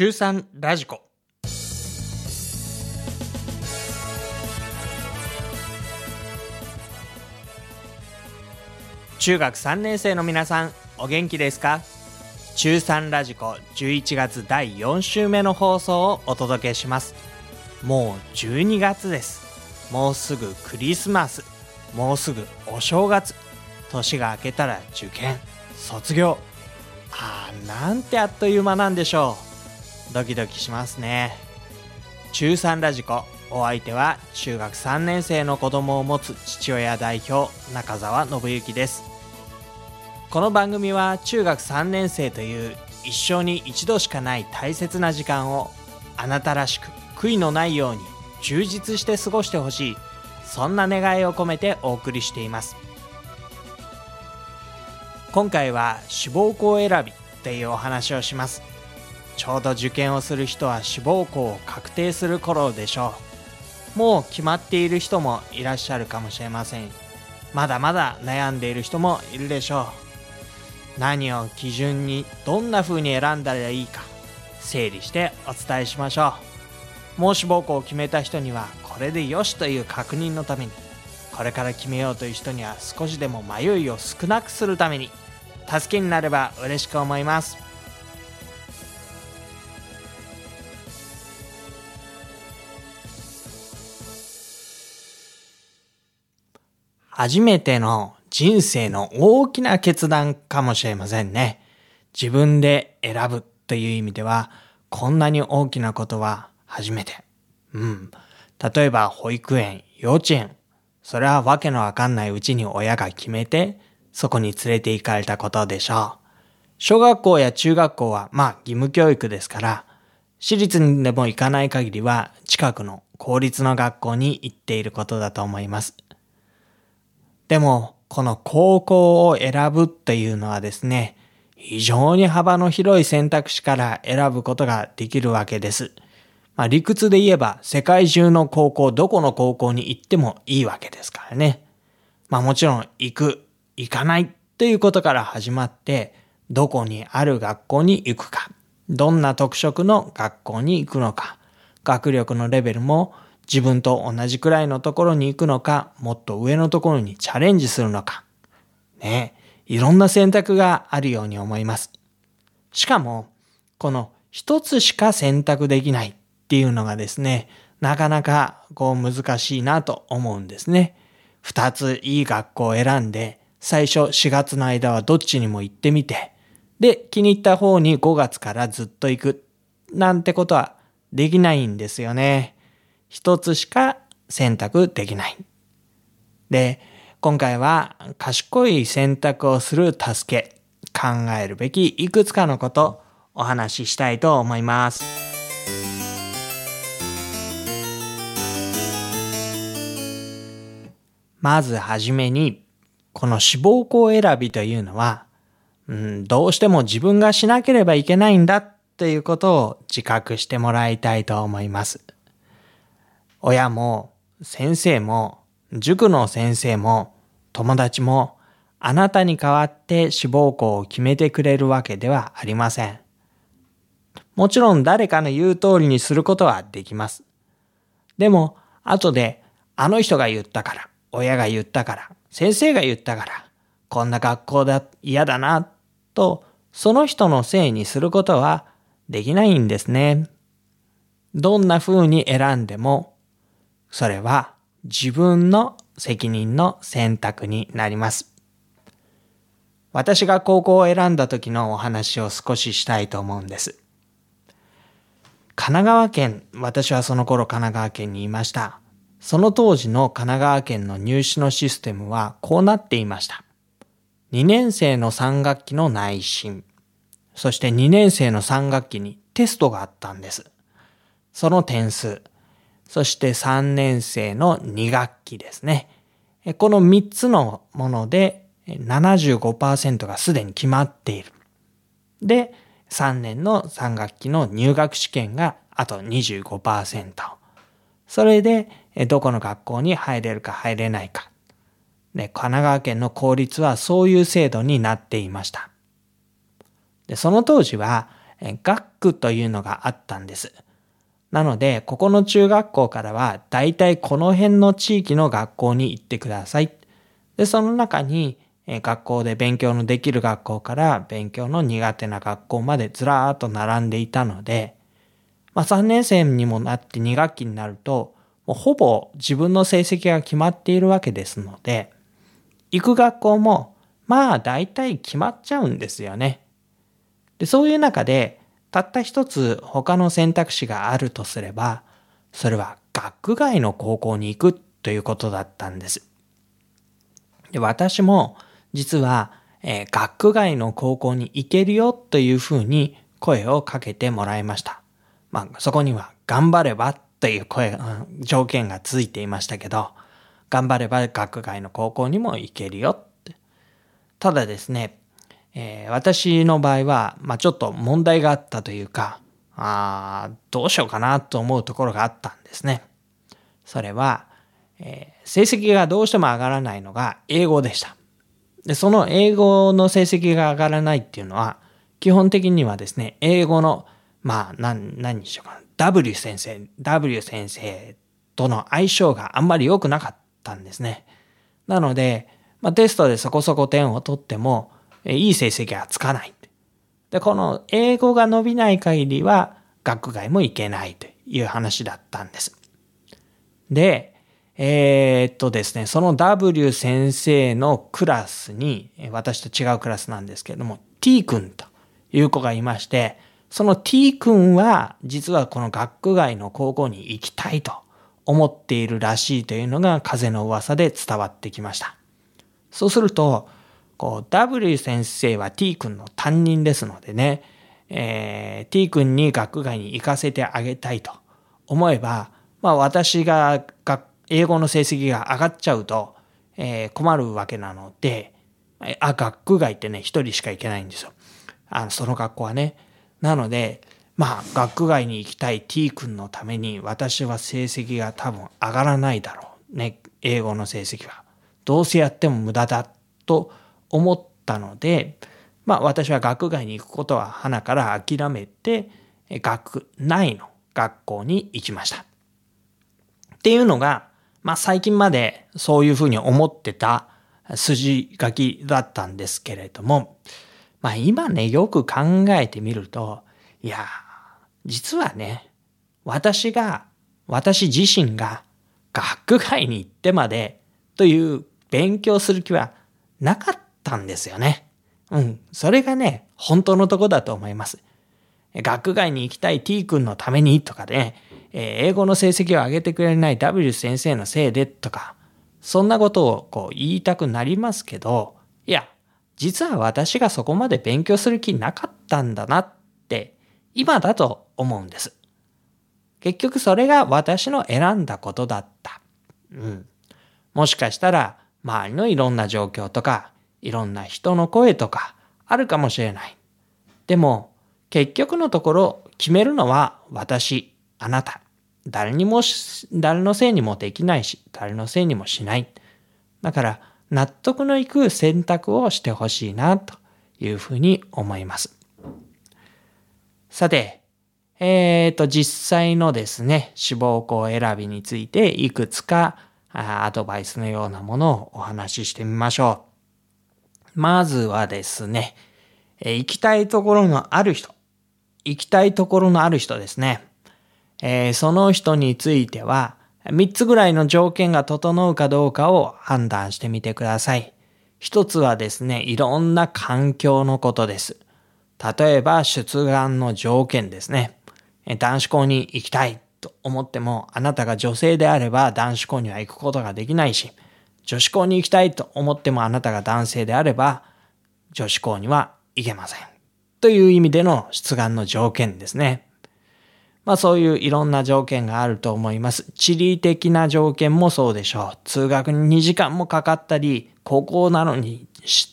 中3ラジコ。中学3年生の皆さんお元気ですか？中3ラジコ11月第4週目の放送をお届けします。もう12月です。もうすぐクリスマス。もうすぐお正月。年が明けたら受験卒業。あーなんてあっという間なんでしょう。ドキドキしますね。中3ラジコ。お相手は中学3年生の子供を持つ父親代表中澤信之です。この番組は中学3年生という一生に一度しかない大切な時間をあなたらしく悔いのないように充実して過ごしてほしいそんな願いを込めてお送りしています。今回は志望校選びっていうお話をします。ちょうど受験をする人は志望校を確定する頃でしょう。もう決まっている人もいらっしゃるかもしれません。まだまだ悩んでいる人もいるでしょう。何を基準にどんな風に選んだらいいか整理してお伝えしましょう。もう志望校を決めた人にはこれでよしという確認のためにこれから決めようという人には少しでも迷いを少なくするために助けになれば嬉しく思います。初めての人生の大きな決断かもしれませんね。自分で選ぶという意味では、こんなに大きなことは初めて。うん。例えば保育園、幼稚園。それはわけのわかんないうちに親が決めて、そこに連れて行かれたことでしょう。小学校や中学校はまあ義務教育ですから、私立にでも行かない限りは近くの公立の学校に行っていることだと思います。でも、この高校を選ぶっていうのはですね、非常に幅の広い選択肢から選ぶことができるわけです。まあ理屈で言えば世界中の高校、どこの高校に行ってもいいわけですからね。まあもちろん行く、行かないということから始まって、どこにある学校に行くか、どんな特色の学校に行くのか、学力のレベルも自分と同じくらいのところに行くのか、もっと上のところにチャレンジするのか。ねいろんな選択があるように思います。しかも、この一つしか選択できないっていうのがですね、なかなかこう難しいなと思うんですね。二ついい学校を選んで、最初4月の間はどっちにも行ってみて、で、気に入った方に5月からずっと行く、なんてことはできないんですよね。一つしか選択できない。で、今回は賢い選択をする助け、考えるべきいくつかのことお話ししたいと思います。まずはじめに、この志望校選びというのは、うん、どうしても自分がしなければいけないんだっていうことを自覚してもらいたいと思います。親も先生も塾の先生も友達もあなたに代わって志望校を決めてくれるわけではありません。もちろん誰かの言う通りにすることはできます。でも、後であの人が言ったから、親が言ったから、先生が言ったから、こんな学校だ、嫌だな、と、その人のせいにすることはできないんですね。どんな風に選んでもそれは自分の責任の選択になります。私が高校を選んだ時のお話を少ししたいと思うんです。神奈川県、私はその頃神奈川県にいました。その当時の神奈川県の入試のシステムはこうなっていました。2年生の3学期の内心、そして2年生の3学期にテストがあったんです。その点数、そして3年生の2学期ですね。この3つのもので75%がすでに決まっている。で、3年の3学期の入学試験があと25%。それで、どこの学校に入れるか入れないか。で、神奈川県の公立はそういう制度になっていました。で、その当時は、学区というのがあったんです。なので、ここの中学校からは、だいたいこの辺の地域の学校に行ってください。で、その中に、学校で勉強のできる学校から勉強の苦手な学校までずらーっと並んでいたので、まあ3年生にもなって2学期になると、もうほぼ自分の成績が決まっているわけですので、行く学校もまあ大体決まっちゃうんですよね。で、そういう中で、たった一つ他の選択肢があるとすれば、それは学外の高校に行くということだったんです。で私も実は、えー、学外の高校に行けるよというふうに声をかけてもらいました。まあ、そこには頑張ればという声、うん、条件がついていましたけど、頑張れば学外の高校にも行けるよって。ただですね、えー、私の場合は、まあ、ちょっと問題があったというか、あどうしようかなと思うところがあったんですね。それは、えー、成績がどうしても上がらないのが英語でした。で、その英語の成績が上がらないっていうのは、基本的にはですね、英語の、まあ、何、何にしようかな。W 先生、W 先生との相性があんまり良くなかったんですね。なので、まあ、テストでそこそこ点を取っても、いい成績はつかない。で、この英語が伸びない限りは、学外も行けないという話だったんです。で、えー、っとですね、その W 先生のクラスに、私と違うクラスなんですけれども、T 君という子がいまして、その T 君は実はこの学区外の高校に行きたいと思っているらしいというのが風の噂で伝わってきました。そうすると、こう W 先生は T 君の担任ですのでね、えー、T 君に学外に行かせてあげたいと思えば、まあ私が学英語の成績が上がっちゃうと、えー、困るわけなので、あ、学外ってね、一人しか行けないんですよ。あの、その学校はね。なので、まあ、学外に行きたい T 君のために、私は成績が多分上がらないだろう。ね、英語の成績は。どうせやっても無駄だと思ったので、まあ私は学外に行くことは花から諦めて、学内の学校に行きました。っていうのが、まあ最近までそういうふうに思ってた筋書きだったんですけれども、まあ今ね、よく考えてみると、いや、実はね、私が、私自身が学外に行ってまでという勉強する気はなかったんですよね。うん。それがね、本当のとこだと思います。学外に行きたい T 君のためにとかね、え英語の成績を上げてくれない W 先生のせいでとか、そんなことをこう言いたくなりますけど、いや、実は私がそこまで勉強する気なかったんだなって、今だと思うんです。結局それが私の選んだことだった。うん。もしかしたら、周りのいろんな状況とか、いろんな人の声とか、あるかもしれない。でも、結局のところ、決めるのは私、あなた。誰にも、誰のせいにもできないし、誰のせいにもしない。だから、納得のいく選択をしてほしいな、というふうに思います。さて、えっ、ー、と、実際のですね、志望校選びについていくつかアドバイスのようなものをお話ししてみましょう。まずはですね、行きたいところのある人。行きたいところのある人ですね。えー、その人については、3つぐらいの条件が整うかどうかを判断してみてください。一つはですね、いろんな環境のことです。例えば、出願の条件ですね。男子校に行きたいと思っても、あなたが女性であれば男子校には行くことができないし、女子校に行きたいと思ってもあなたが男性であれば、女子校には行けません。という意味での出願の条件ですね。まあそういういろんな条件があると思います。地理的な条件もそうでしょう。通学に2時間もかかったり、高校なのに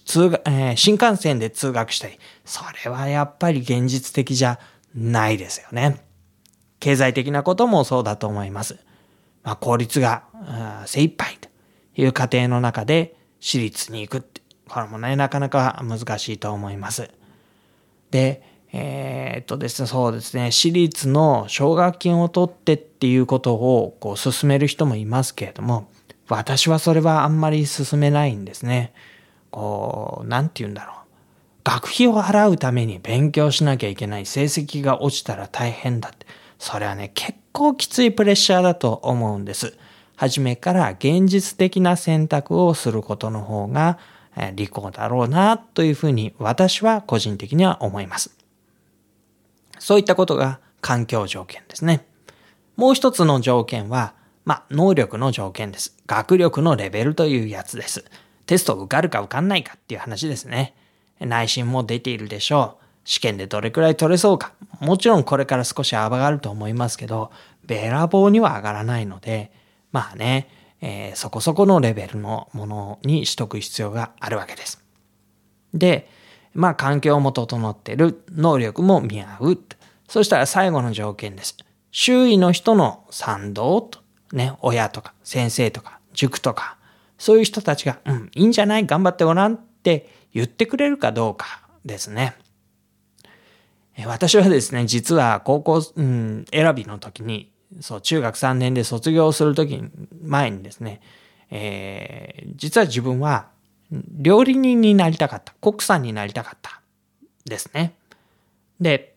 通学、えー、新幹線で通学したり。それはやっぱり現実的じゃないですよね。経済的なこともそうだと思います。まあ効率が精一杯いう過程の中で私立に行くって、これもね、なかなか難しいと思います。で、えー、っとですね、そうですね、私立の奨学金を取ってっていうことをこう進める人もいますけれども、私はそれはあんまり進めないんですね。こう、なんて言うんだろう。学費を払うために勉強しなきゃいけない成績が落ちたら大変だって。それはね、結構きついプレッシャーだと思うんです。初めから現実的な選択をすることの方が利口だろうなというふうに私は個人的には思います。そういったことが環境条件ですね。もう一つの条件は、まあ、能力の条件です。学力のレベルというやつです。テスト受かるか受かんないかっていう話ですね。内心も出ているでしょう。試験でどれくらい取れそうか。もちろんこれから少し上がると思いますけど、べらぼうには上がらないので、まあね、えー、そこそこのレベルのものにしとく必要があるわけです。で、まあ環境も整ってる、能力も見合う。そしたら最後の条件です。周囲の人の賛同と、ね、親とか先生とか塾とか、そういう人たちが、うん、いいんじゃない？頑張ってごらんって言ってくれるかどうかですね。私はですね、実は高校、うん、選びの時に、そう、中学3年で卒業する時に、前にですね、えー、実は自分は料理人になりたかった。国産になりたかった。ですね。で、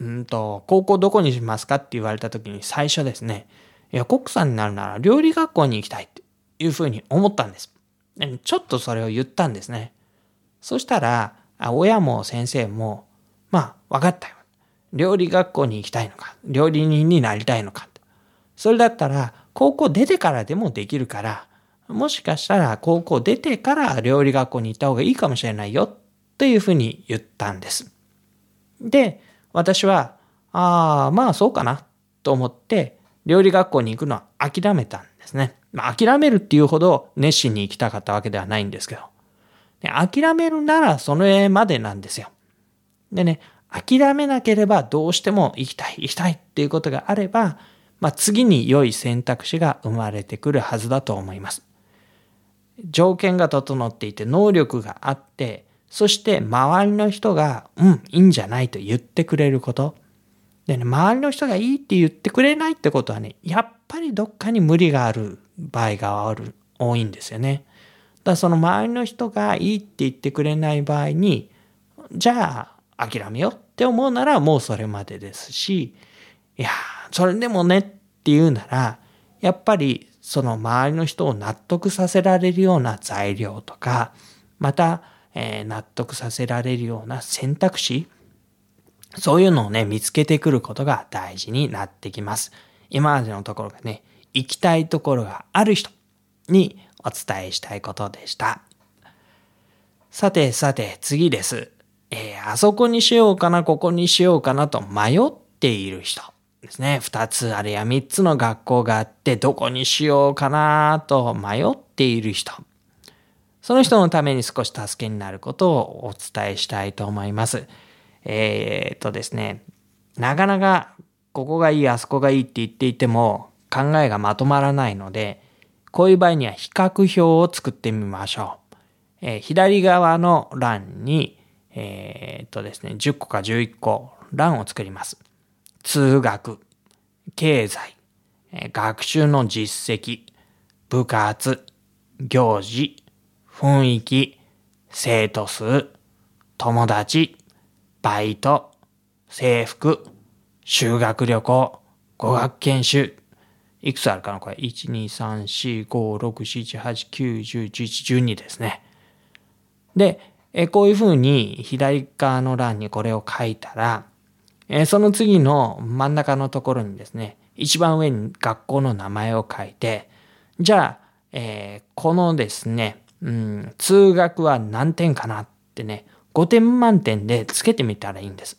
うんと、高校どこにしますかって言われた時に最初ですね、いや、国産になるなら料理学校に行きたいっていうふうに思ったんです。ちょっとそれを言ったんですね。そしたら、親も先生も、まあ、分かったよ。料理学校に行きたいのか、料理人になりたいのか。それだったら、高校出てからでもできるから、もしかしたら高校出てから料理学校に行った方がいいかもしれないよ、というふうに言ったんです。で、私は、ああ、まあそうかな、と思って、料理学校に行くのは諦めたんですね。まあ諦めるっていうほど熱心に行きたかったわけではないんですけど。諦めるならその絵までなんですよ。でね、諦めなければどうしても行きたい、行きたいっていうことがあれば、まあ、次に良い選択肢が生まれてくるはずだと思います。条件が整っていて能力があって、そして周りの人が、うん、いいんじゃないと言ってくれること。でね、周りの人がいいって言ってくれないってことはね、やっぱりどっかに無理がある場合がある、多いんですよね。だからその周りの人がいいって言ってくれない場合に、じゃあ諦めようって思うならもうそれまでですし、いや、それでもねって言うなら、やっぱりその周りの人を納得させられるような材料とか、また、えー、納得させられるような選択肢、そういうのをね、見つけてくることが大事になってきます。今までのところがね、行きたいところがある人にお伝えしたいことでした。さてさて次です。えー、あそこにしようかな、ここにしようかなと迷っている人ですね。二つあるいは三つの学校があって、どこにしようかなと迷っている人。その人のために少し助けになることをお伝えしたいと思います。えー、っとですね、なかなかここがいい、あそこがいいって言っていても考えがまとまらないので、こういう場合には比較表を作ってみましょう。えー、左側の欄に、えー、っとですね、10個か11個欄を作ります。通学、経済、学習の実績、部活、行事、雰囲気、生徒数、友達、バイト、制服、修学旅行、語学研修、いくつあるかなこれ？1、2、3、4、5、6、7、8、9、10、11、12ですね。で、えこういうふうに左側の欄にこれを書いたら、えその次の真ん中のところにですね、一番上に学校の名前を書いて、じゃあ、えー、このですね、うん、通学は何点かなってね、5点満点でつけてみたらいいんです。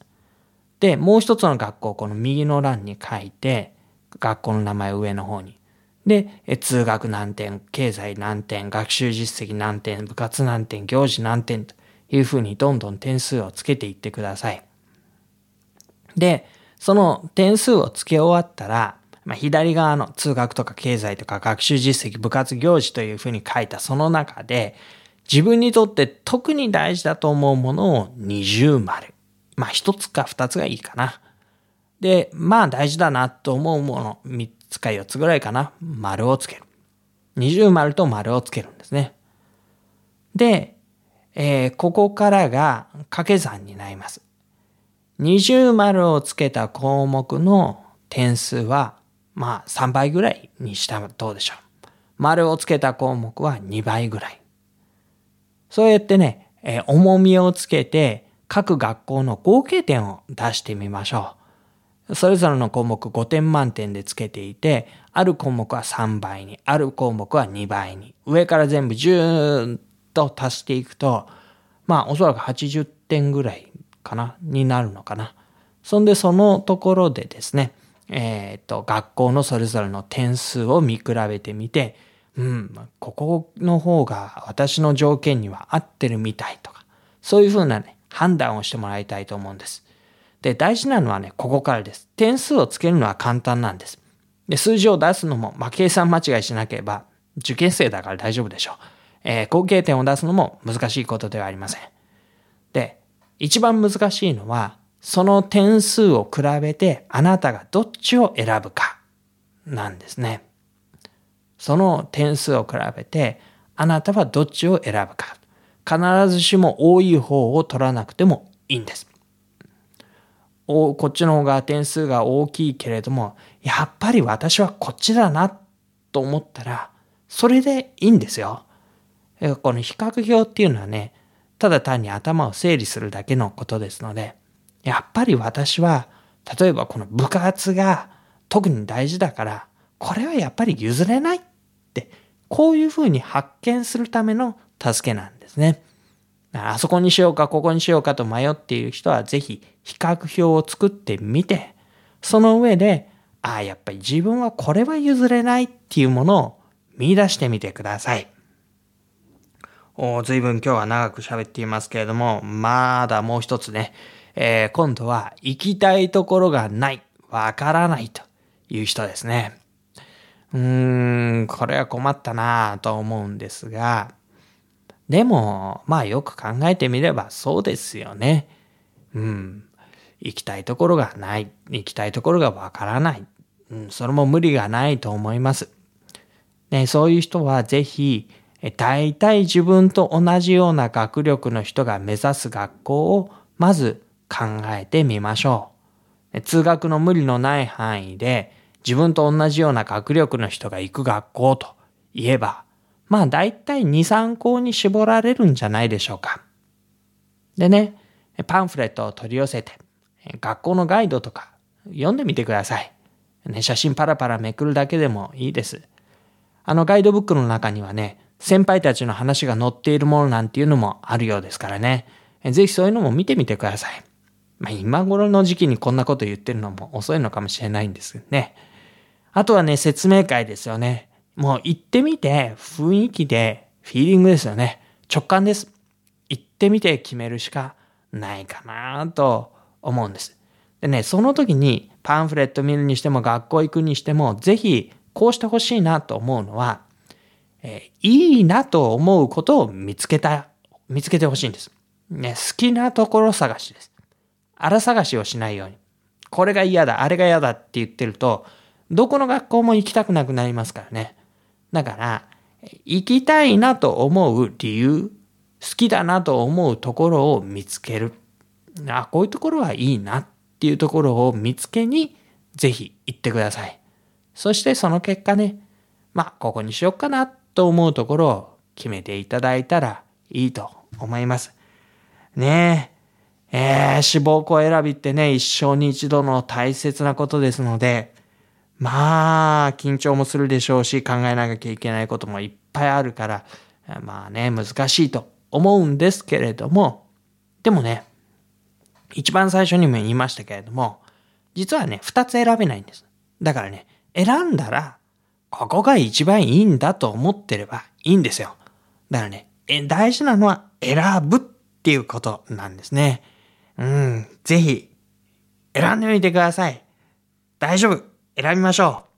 で、もう一つの学校、この右の欄に書いて、学校の名前上の方に。で、通学何点、経済何点、学習実績何点、部活何点、行事何点というふうにどんどん点数をつけていってください。で、その点数をつけ終わったら、まあ、左側の通学とか経済とか学習実績、部活行事というふうに書いたその中で、自分にとって特に大事だと思うものを二重丸。まあ一つか二つがいいかな。で、まあ大事だなと思うもの、三つか四つぐらいかな。丸をつける。二重丸と丸をつけるんですね。で、えー、ここからが掛け算になります。二重丸をつけた項目の点数は、まあ3倍ぐらいにしたらどうでしょう。丸をつけた項目は2倍ぐらい。そうやってね、えー、重みをつけて各学校の合計点を出してみましょう。それぞれの項目5点満点でつけていて、ある項目は3倍に、ある項目は2倍に、上から全部10と足していくと、まあおそらく80点ぐらいかな、になるのかな。そんでそのところでですね、えっ、と、学校のそれぞれの点数を見比べてみて、うん、ここの方が私の条件には合ってるみたいとか、そういうふうなね、判断をしてもらいたいと思うんです。で、大事なのはね、ここからです。点数をつけるのは簡単なんです。で、数字を出すのも、まあ、計算間違いしなければ、受験生だから大丈夫でしょう。えー、合計点を出すのも難しいことではありません。で、一番難しいのは、その点数を比べてあなたがどっちを選ぶかなんですね。その点数を比べてあなたはどっちを選ぶか。必ずしも多い方を取らなくてもいいんです。おこっちの方が点数が大きいけれども、やっぱり私はこっちだなと思ったら、それでいいんですよ。この比較表っていうのはね、ただ単に頭を整理するだけのことですので、やっぱり私は、例えばこの部活が特に大事だから、これはやっぱり譲れないって、こういうふうに発見するための助けなんですね。あそこにしようか、ここにしようかと迷っている人は、ぜひ比較表を作ってみて、その上で、ああ、やっぱり自分はこれは譲れないっていうものを見出してみてください。お随分今日は長く喋っていますけれども、まだもう一つね、えー、今度は行きたいところがない、わからないという人ですね。うーん、これは困ったなぁと思うんですが、でも、まあよく考えてみればそうですよね。うん。行きたいところがない。行きたいところがわからない。うん、それも無理がないと思います。ね、そういう人はぜひ、大体自分と同じような学力の人が目指す学校をまず考えてみましょう。通学の無理のない範囲で自分と同じような学力の人が行く学校と言えば、まあ大体2、3校に絞られるんじゃないでしょうか。でね、パンフレットを取り寄せて、学校のガイドとか読んでみてください。ね、写真パラパラめくるだけでもいいです。あのガイドブックの中にはね、先輩たちの話が載っているものなんていうのもあるようですからね。ぜひそういうのも見てみてください。まあ今頃の時期にこんなこと言ってるのも遅いのかもしれないんですけどね。あとはね、説明会ですよね。もう行ってみて、雰囲気で、フィーリングですよね。直感です。行ってみて決めるしかないかなと思うんです。でね、その時にパンフレット見るにしても学校行くにしても、ぜひこうしてほしいなと思うのは、え、いいなと思うことを見つけた、見つけてほしいんです。ね、好きなところ探しです。荒探しをしないように。これが嫌だ、あれが嫌だって言ってると、どこの学校も行きたくなくなりますからね。だから、行きたいなと思う理由、好きだなと思うところを見つける。あ、こういうところはいいなっていうところを見つけに、ぜひ行ってください。そしてその結果ね、まあ、ここにしよっかなと思うところを決めていただいたらいいと思います。ねえ。えー、志望校選びってね、一生に一度の大切なことですので、まあ、緊張もするでしょうし、考えなきゃいけないこともいっぱいあるから、まあね、難しいと思うんですけれども、でもね、一番最初にも言いましたけれども、実はね、二つ選べないんです。だからね、選んだら、ここが一番いいんだと思ってればいいんですよ。だからね、大事なのは選ぶっていうことなんですね。うん、ぜひ、選んでみてください。大丈夫。選びましょう。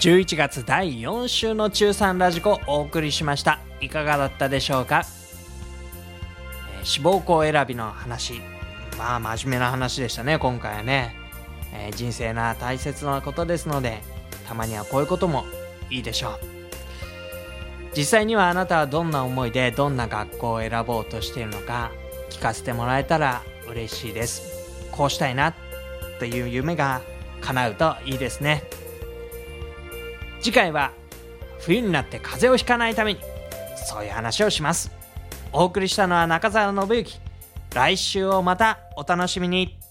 11月第4週の中3ラジコお送りしましたいかがだったでしょうか、えー志望校選びの話まあ真面目な話でしたね今回はね、えー人生な大切なことですのでたまにはこういうこともいいでしょう。実際にはあなたはどんな思いでどんな学校を選ぼうとしているのか聞かせてもらえたら嬉しいです。こうしたいなという夢が叶うといいですね。次回は冬になって風邪をひかないためにそういう話をします。お送りしたのは中澤信之。来週をまたお楽しみに。